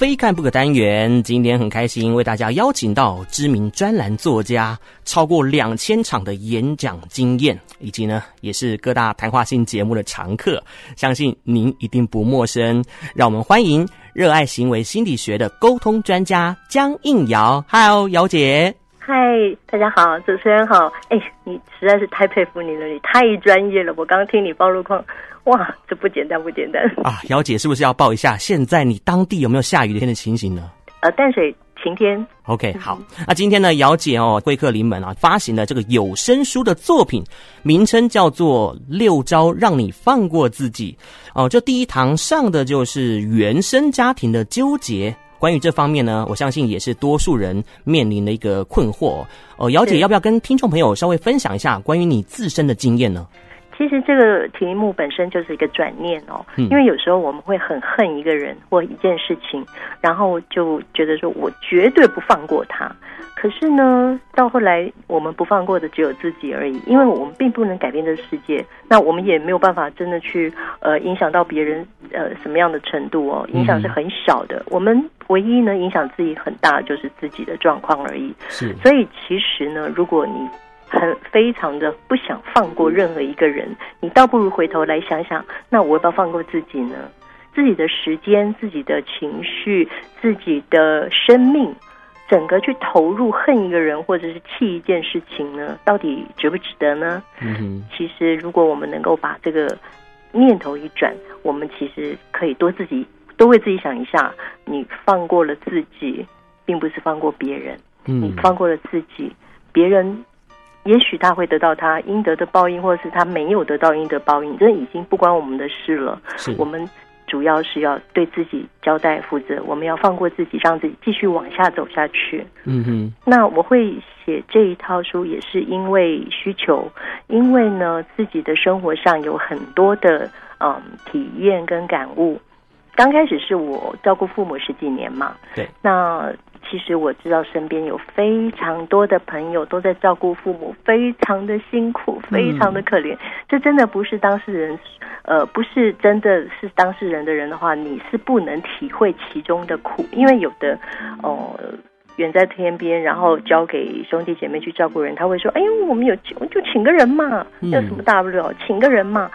非看不可单元，今天很开心为大家邀请到知名专栏作家，超过两千场的演讲经验，以及呢也是各大谈话性节目的常客，相信您一定不陌生。让我们欢迎热爱行为心理学的沟通专家江映瑶。嗨哦，姚姐。嗨，大家好，主持人好。哎，你实在是太佩服你了，你太专业了。我刚刚听你报路况，哇，这不简单，不简单啊！姚姐是不是要报一下，现在你当地有没有下雨天的情形呢？呃，淡水晴天。OK，好。那今天呢，姚姐哦，贵客临门啊，发行了这个有声书的作品，名称叫做《六招让你放过自己》。哦，这第一堂上的就是原生家庭的纠结。关于这方面呢，我相信也是多数人面临的一个困惑。哦，姚姐要不要跟听众朋友稍微分享一下关于你自身的经验呢？其实这个题目本身就是一个转念哦，因为有时候我们会很恨一个人或一件事情，然后就觉得说我绝对不放过他。可是呢，到后来我们不放过的只有自己而已，因为我们并不能改变这个世界，那我们也没有办法真的去呃影响到别人呃什么样的程度哦，影响是很小的。我们唯一能影响自己很大就是自己的状况而已。是，所以其实呢，如果你很非常的不想放过任何一个人，你倒不如回头来想想，那我要不要放过自己呢？自己的时间、自己的情绪、自己的生命，整个去投入恨一个人或者是气一件事情呢？到底值不值得呢？嗯哼，其实如果我们能够把这个念头一转，我们其实可以多自己多为自己想一下，你放过了自己，并不是放过别人。嗯，你放过了自己，别人。也许他会得到他应得的报应，或者是他没有得到应得报应，这已经不关我们的事了。是我们主要是要对自己交代负责，我们要放过自己，让自己继续往下走下去。嗯哼。那我会写这一套书，也是因为需求，因为呢，自己的生活上有很多的嗯体验跟感悟。刚开始是我照顾父母十几年嘛，对，那。其实我知道身边有非常多的朋友都在照顾父母，非常的辛苦，非常的可怜。嗯、这真的不是当事人，呃，不是真的是当事人的人的话，你是不能体会其中的苦。因为有的哦、呃，远在天边，然后交给兄弟姐妹去照顾人，他会说：“哎呦，我们有就请个人嘛，有什么大不了，请个人嘛。”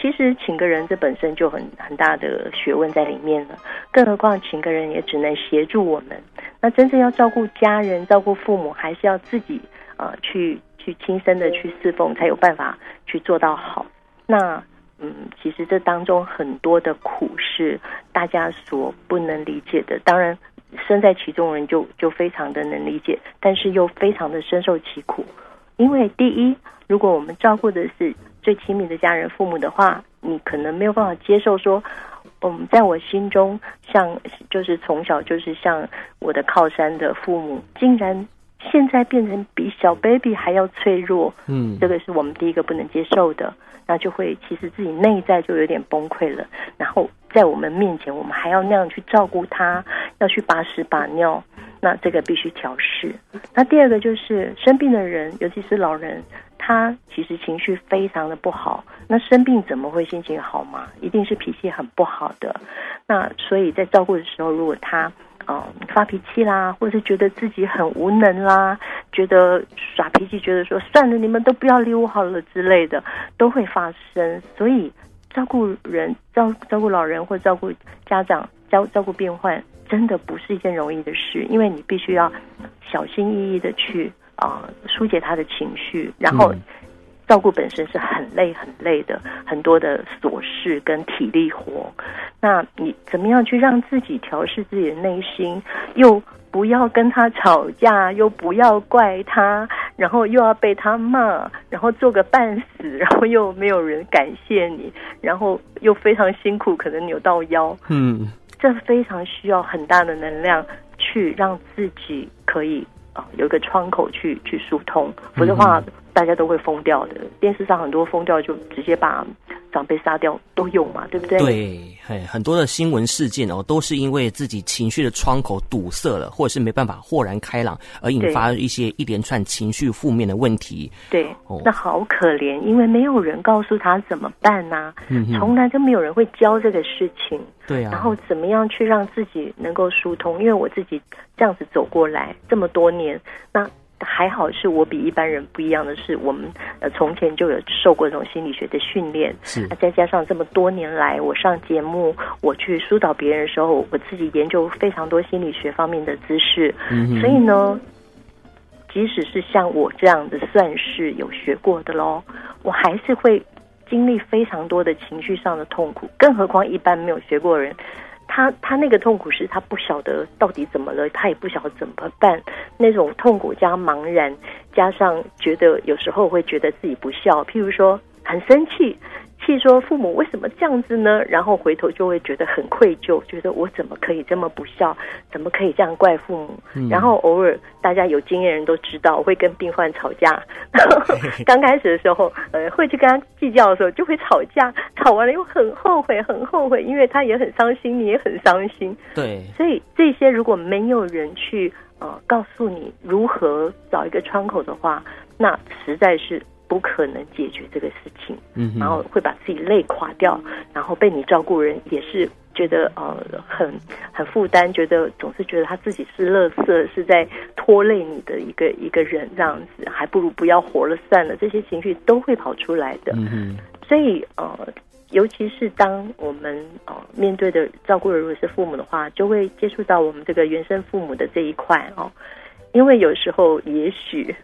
其实请个人这本身就很很大的学问在里面了，更何况请个人也只能协助我们。那真正要照顾家人、照顾父母，还是要自己呃去去亲身的去侍奉，才有办法去做到好。那嗯，其实这当中很多的苦是大家所不能理解的。当然，身在其中人就就非常的能理解，但是又非常的深受其苦。因为第一，如果我们照顾的是最亲密的家人、父母的话，你可能没有办法接受说，嗯，在我心中，像就是从小就是像我的靠山的父母，竟然现在变成比小 baby 还要脆弱，嗯，这个是我们第一个不能接受的，那就会其实自己内在就有点崩溃了。然后在我们面前，我们还要那样去照顾他，要去把屎把尿，那这个必须调试。那第二个就是生病的人，尤其是老人。他其实情绪非常的不好，那生病怎么会心情好嘛？一定是脾气很不好的。那所以在照顾的时候，如果他嗯、发脾气啦，或者是觉得自己很无能啦，觉得耍脾气，觉得说算了，你们都不要理我好了之类的，都会发生。所以照顾人、照照顾老人或照顾家长、照照顾病患，真的不是一件容易的事，因为你必须要小心翼翼的去。啊，疏解他的情绪，然后照顾本身是很累很累的，很多的琐事跟体力活。那你怎么样去让自己调试自己的内心，又不要跟他吵架，又不要怪他，然后又要被他骂，然后做个半死，然后又没有人感谢你，然后又非常辛苦，可能扭到腰。嗯，这非常需要很大的能量去让自己可以。啊，有一个窗口去去疏通，否则的话，大家都会疯掉的。电视上很多疯掉就直接把长辈杀掉都有嘛，对不对？对，很多的新闻事件哦，都是因为自己情绪的窗口堵塞了，或者是没办法豁然开朗，而引发一些一连串情绪负面的问题。对，哦、那好可怜，因为没有人告诉他怎么办呐、啊，嗯、从来就没有人会教这个事情。对啊，然后怎么样去让自己能够疏通？因为我自己这样子走过来这么多年，那。还好是我比一般人不一样的是，我们呃从前就有受过这种心理学的训练，是。再加上这么多年来，我上节目，我去疏导别人的时候，我自己研究非常多心理学方面的知识，嗯。所以呢，即使是像我这样的算是有学过的喽，我还是会经历非常多的情绪上的痛苦，更何况一般没有学过的人。他他那个痛苦是他不晓得到底怎么了，他也不晓得怎么办。那种痛苦加茫然，加上觉得有时候会觉得自己不孝，譬如说很生气。气说父母为什么这样子呢？然后回头就会觉得很愧疚，觉得我怎么可以这么不孝，怎么可以这样怪父母？嗯、然后偶尔大家有经验人都知道，我会跟病患吵架。刚开始的时候，呃，会去跟他计较的时候就会吵架，吵完了又很后悔，很后悔，因为他也很伤心，你也很伤心。对，所以这些如果没有人去呃告诉你如何找一个窗口的话，那实在是。不可能解决这个事情，嗯，然后会把自己累垮掉，然后被你照顾人也是觉得呃很很负担，觉得总是觉得他自己是垃圾，是在拖累你的一个一个人这样子，还不如不要活了算了，这些情绪都会跑出来的。嗯，所以呃，尤其是当我们呃面对的照顾人如果是父母的话，就会接触到我们这个原生父母的这一块哦。因为有时候，也许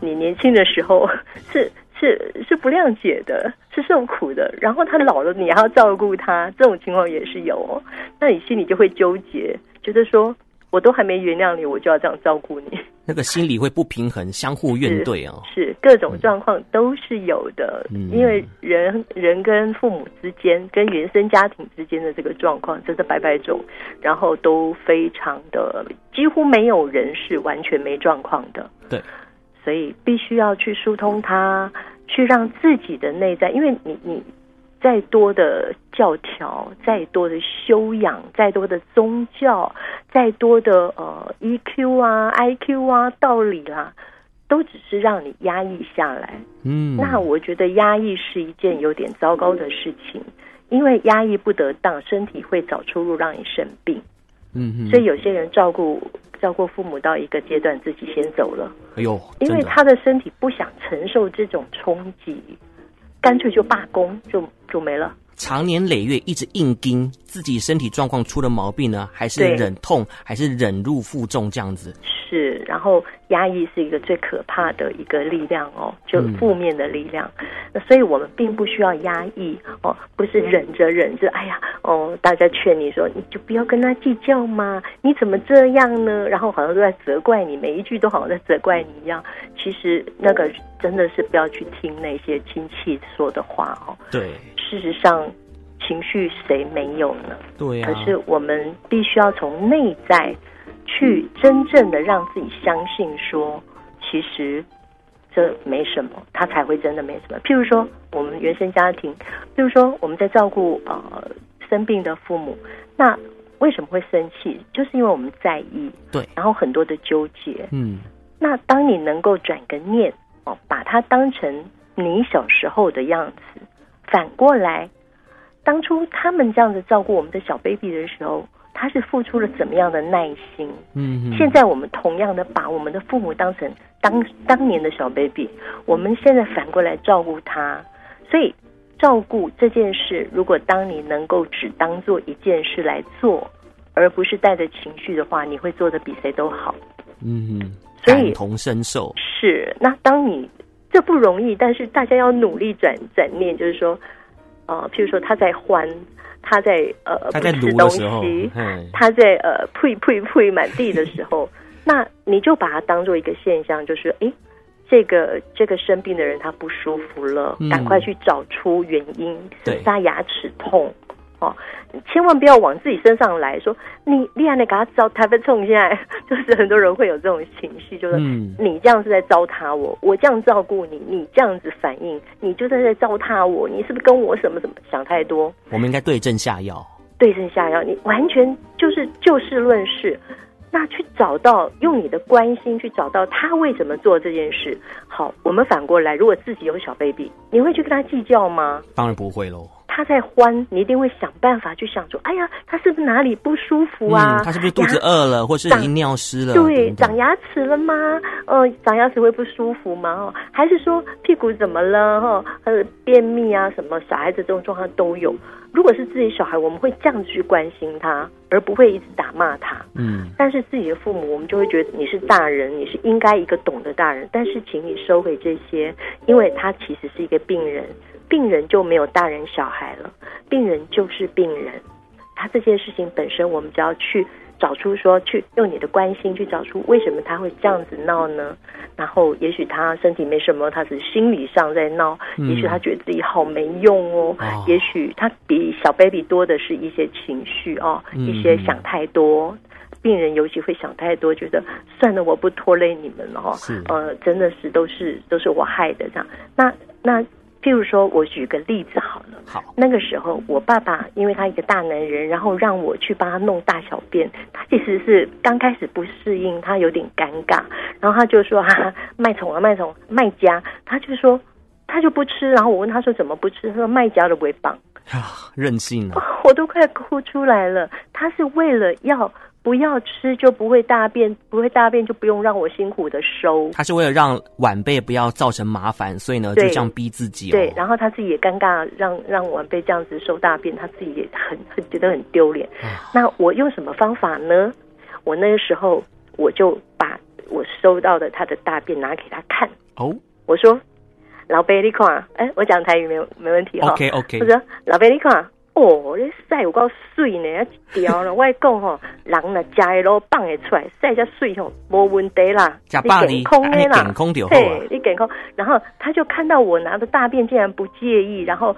你年轻的时候是是是不谅解的，是受苦的。然后他老了，你还要照顾他，这种情况也是有哦。那你心里就会纠结，觉得说。我都还没原谅你，我就要这样照顾你，那个心理会不平衡，相互怨怼哦。是，是各种状况都是有的，嗯、因为人人跟父母之间、跟原生家庭之间的这个状况真的百百种，然后都非常的，几乎没有人是完全没状况的。对，所以必须要去疏通它，去让自己的内在，因为你你。再多的教条，再多的修养，再多的宗教，再多的呃 EQ 啊、IQ 啊、道理啦、啊，都只是让你压抑下来。嗯，那我觉得压抑是一件有点糟糕的事情，因为压抑不得当，身体会找出路让你生病。嗯哼，所以有些人照顾照顾父母到一个阶段，自己先走了。哎呦，因为他的身体不想承受这种冲击。干脆就罢工，就就没了。长年累月一直硬盯，自己身体状况出了毛病呢，还是忍痛，还是忍辱负重这样子？是，然后压抑是一个最可怕的一个力量哦，就负面的力量。那、嗯、所以我们并不需要压抑哦，不是忍着忍着，哎呀哦，大家劝你说你就不要跟他计较嘛，你怎么这样呢？然后好像都在责怪你，每一句都好像在责怪你一样。其实那个真的是不要去听那些亲戚说的话哦。对。事实上，情绪谁没有呢？对呀、啊。可是我们必须要从内在去真正的让自己相信说，说其实这没什么，他才会真的没什么。譬如说，我们原生家庭，譬如说我们在照顾呃生病的父母，那为什么会生气？就是因为我们在意，对，然后很多的纠结。嗯。那当你能够转个念哦，把它当成你小时候的样子。反过来，当初他们这样子照顾我们的小 baby 的时候，他是付出了怎么样的耐心？嗯，现在我们同样的把我们的父母当成当当年的小 baby，我们现在反过来照顾他。所以，照顾这件事，如果当你能够只当做一件事来做，而不是带着情绪的话，你会做的比谁都好。嗯，所以感同身受是。那当你。这不容易，但是大家要努力转转念，就是说，呃，譬如说他在欢，他在呃他在不吃东西，他在呃呸呸呸满地的时候，那你就把它当做一个现象，就是哎，这个这个生病的人他不舒服了，嗯、赶快去找出原因，是他牙齿痛，哦，千万不要往自己身上来说，你厉害的给他糟蹋被冲现在，就是很多人会有这种情绪，就是你这样是在糟蹋我，我这样照顾你，你这样子反应，你就是在糟蹋我，你是不是跟我什么什么想太多？我们应该对症下药，对症下药，你完全就是就事论事。那去找到用你的关心去找到他为什么做这件事。好，我们反过来，如果自己有小 baby，你会去跟他计较吗？当然不会喽。他在欢，你一定会想办法去想说，哎呀，他是不是哪里不舒服啊？嗯、他是不是肚子饿了，或是已经尿湿了？对，长牙齿了吗？呃，长牙齿会不舒服吗？哦，还是说屁股怎么了？哈，呃，便秘啊，什么小孩子这种状况都有。如果是自己小孩，我们会这样子去关心他，而不会一直打骂他。嗯，但是自己的父母，我们就会觉得你是大人，你是应该一个懂的大人。但是，请你收回这些，因为他其实是一个病人。病人就没有大人小孩了，病人就是病人。他这件事情本身，我们只要去找出说，去用你的关心去找出为什么他会这样子闹呢？然后，也许他身体没什么，他是心理上在闹。嗯、也许他觉得自己好没用哦。哦也许他比小 baby 多的是一些情绪哦，嗯、一些想太多。病人尤其会想太多，觉得算了，我不拖累你们了哈。是呃，真的是都是都是我害的这样。那那。譬如说，我举个例子好了。好，那个时候我爸爸因为他一个大男人，然后让我去帮他弄大小便，他其实是刚开始不适应，他有点尴尬，然后他就说：“哈哈，卖虫啊，卖虫，卖家。”他就说他就不吃，然后我问他说怎么不吃，他说卖家的尾棒啊，任性啊！我都快哭出来了。他是为了要。不要吃就不会大便，不会大便就不用让我辛苦的收。他是为了让晚辈不要造成麻烦，所以呢就这样逼自己、哦。对，然后他自己也尴尬，让让晚辈这样子收大便，他自己也很很觉得很丢脸。啊、那我用什么方法呢？我那个时候我就把我收到的他的大便拿给他看。哦，我说老贝你看，哎，我讲台语没有没问题哈。OK OK。我说老贝你看。哦，你晒有够水呢，一条呢。我讲吼，人呢食的咯放会出来，晒只水吼，无问题啦。假爸你你健康就好啊。对，你健康。然后他就看到我拿的大便竟然不介意，然后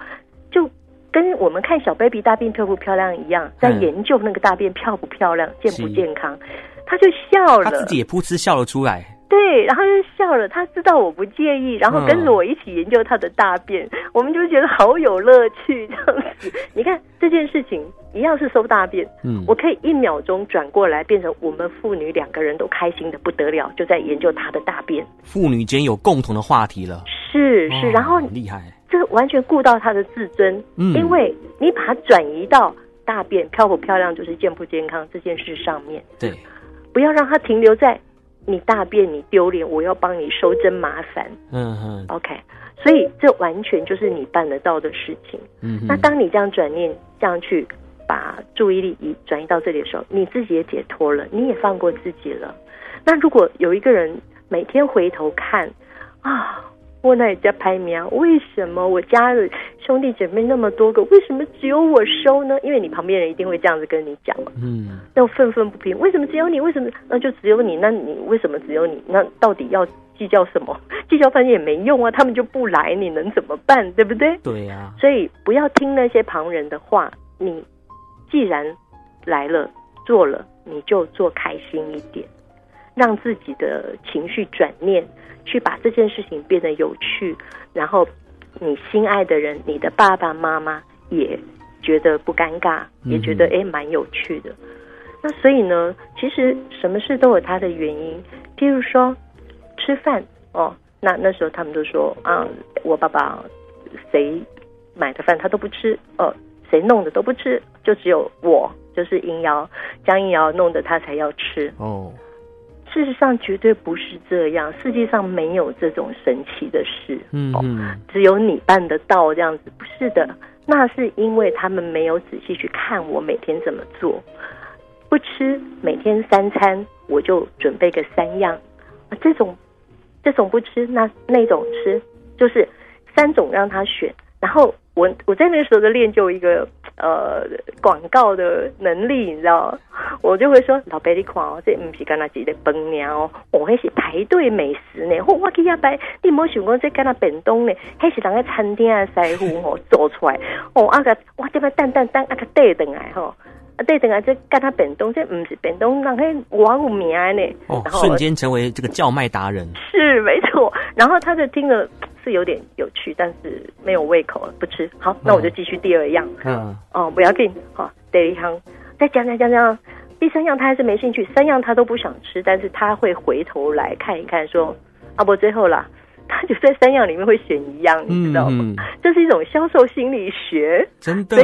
就跟我们看小 baby 大便漂不漂亮一样，在研究那个大便漂不漂亮、健不健康。他就笑了，他自己也噗嗤笑了出来。对，然后就笑了。他知道我不介意，然后跟着我一起研究他的大便，嗯、我们就觉得好有乐趣。这样子，你看这件事情一样是收大便，嗯，我可以一秒钟转过来，变成我们父女两个人都开心的不得了，就在研究他的大便。父女间有共同的话题了，是是，然后厉害，这完全顾到他的自尊，嗯，因为你把它转移到大便漂不漂亮，就是健不健康这件事上面，对，不要让它停留在。你大便你丢脸，我要帮你收，真麻烦。嗯嗯，OK，所以这完全就是你办得到的事情。嗯，那当你这样转念，这样去把注意力移转移到这里的时候，你自己也解脱了，你也放过自己了。那如果有一个人每天回头看啊。我那家排名，为什么我家的兄弟姐妹那么多个，为什么只有我收呢？因为你旁边人一定会这样子跟你讲嘛。嗯，那我愤愤不平，为什么只有你？为什么那就只有你？那你为什么只有你？那到底要计较什么？计较反正也没用啊，他们就不来，你能怎么办？对不对？对呀。所以不要听那些旁人的话，你既然来了做了，你就做开心一点，让自己的情绪转念。去把这件事情变得有趣，然后你心爱的人，你的爸爸妈妈也觉得不尴尬，也觉得诶蛮有趣的。那所以呢，其实什么事都有它的原因。譬如说吃饭哦，那那时候他们都说啊，我爸爸谁买的饭他都不吃，哦，谁弄的都不吃，就只有我，就是应瑶江应瑶弄的他才要吃哦。事实上绝对不是这样，世界上没有这种神奇的事，嗯，嗯，只有你办得到这样子，不是的，那是因为他们没有仔细去看我每天怎么做，不吃每天三餐，我就准备个三样，啊，这种这种不吃，那那种吃，就是三种让他选，然后我我在那个时候的练就一个。呃广告的能力，你知道，我就会说老伯你看哦，这不是干那几个饭鸟哦，我那是排队美食呢。我我去下摆，你莫想讲这干那便当呢，还是人家餐厅的师傅哦做出来哦，啊个我这边等等等啊个带等来吼。对，等下这干他本东，这不是本东，那嘿我有名呢。哦，瞬间成为这个叫卖达人。是没错，然后他就听了是有点有趣，但是没有胃口了，不吃。好，那我就继续第二样。嗯，哦，不要紧，好，第一样再讲讲讲讲，第三样他还是没兴趣，三样他都不想吃，但是他会回头来看一看，说啊不，最后啦，他就在三样里面会选一样，你知道吗？嗯、这是一种销售心理学，真的，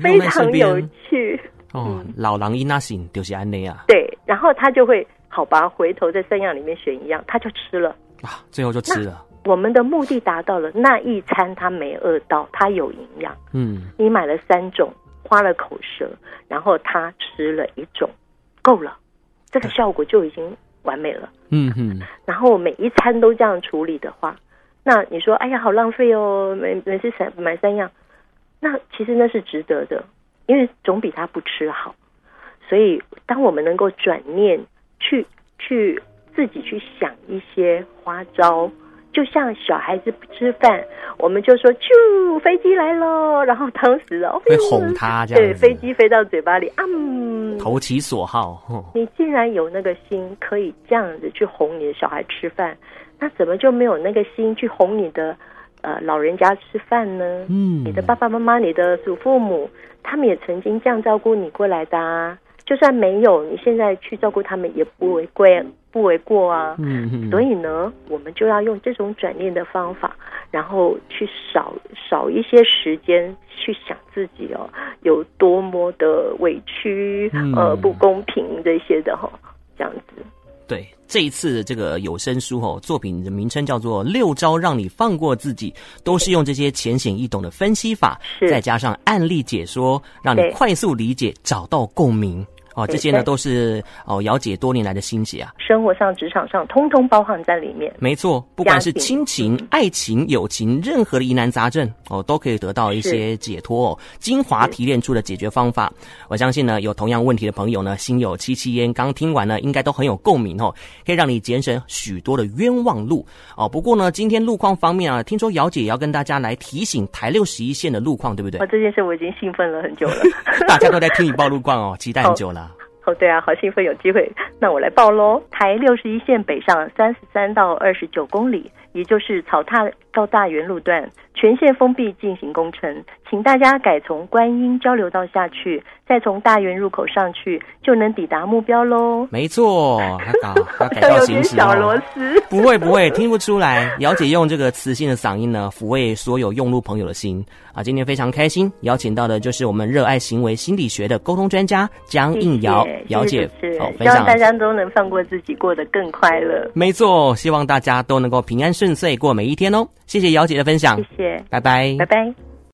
非常有趣。哦，老狼伊那行就是安内啊。对，然后他就会好吧，回头在三样里面选一样，他就吃了啊，最后就吃了。我们的目的达到了，那一餐他没饿到，他有营养。嗯，你买了三种，花了口舌，然后他吃了一种，够了，这个效果就已经完美了。嗯嗯。然后每一餐都这样处理的话，那你说，哎呀，好浪费哦，每每次三买三样，那其实那是值得的。因为总比他不吃好，所以当我们能够转念去去自己去想一些花招，就像小孩子不吃饭，我们就说啾，飞机来喽，然后当时哦会哄他这样，对，飞机飞到嘴巴里啊，嗯，投其所好。哦，你既然有那个心可以这样子去哄你的小孩吃饭，那怎么就没有那个心去哄你的呃老人家吃饭呢？嗯，你的爸爸妈妈，你的祖父母。他们也曾经这样照顾你过来的啊，就算没有，你现在去照顾他们也不为贵，不为过啊。嗯嗯。所以呢，我们就要用这种转念的方法，然后去少少一些时间去想自己哦，有多么的委屈，呃，不公平这些的哈，这样子。对，这一次这个有声书哦，作品的名称叫做《六招让你放过自己》，都是用这些浅显易懂的分析法，再加上案例解说，让你快速理解，找到共鸣。哦，这些呢都是哦姚姐多年来的心结啊，生活上、职场上，通通包含在里面。没错，不管是亲情、爱情、友情，任何的疑难杂症哦，都可以得到一些解脱哦。精华提炼出的解决方法，我相信呢，有同样问题的朋友呢，心有戚戚焉，刚听完呢，应该都很有共鸣哦，可以让你节省许多的冤枉路哦。不过呢，今天路况方面啊，听说姚姐也要跟大家来提醒台六十一线的路况，对不对？哦，这件事我已经兴奋了很久了，大家都在听你报路况哦，期待很久了。哦，哦对啊，好兴奋，有机会，那我来报喽。台六十一线北上三十三到二十九公里，也就是草踏到大园路段，全线封闭进行工程，请大家改从观音交流道下去，再从大园入口上去，就能抵达目标喽。没错，要改，要行驶哦。小螺丝，不会不会，听不出来。姚姐用这个磁性的嗓音呢，抚慰所有用路朋友的心啊！今天非常开心，邀请到的就是我们热爱行为心理学的沟通专家江应瑶姚姐，好，希望大家都能放过自己，过得更快乐。没错，希望大家都能够平安顺遂过每一天哦。谢谢姚姐的分享，谢谢，拜拜，拜拜。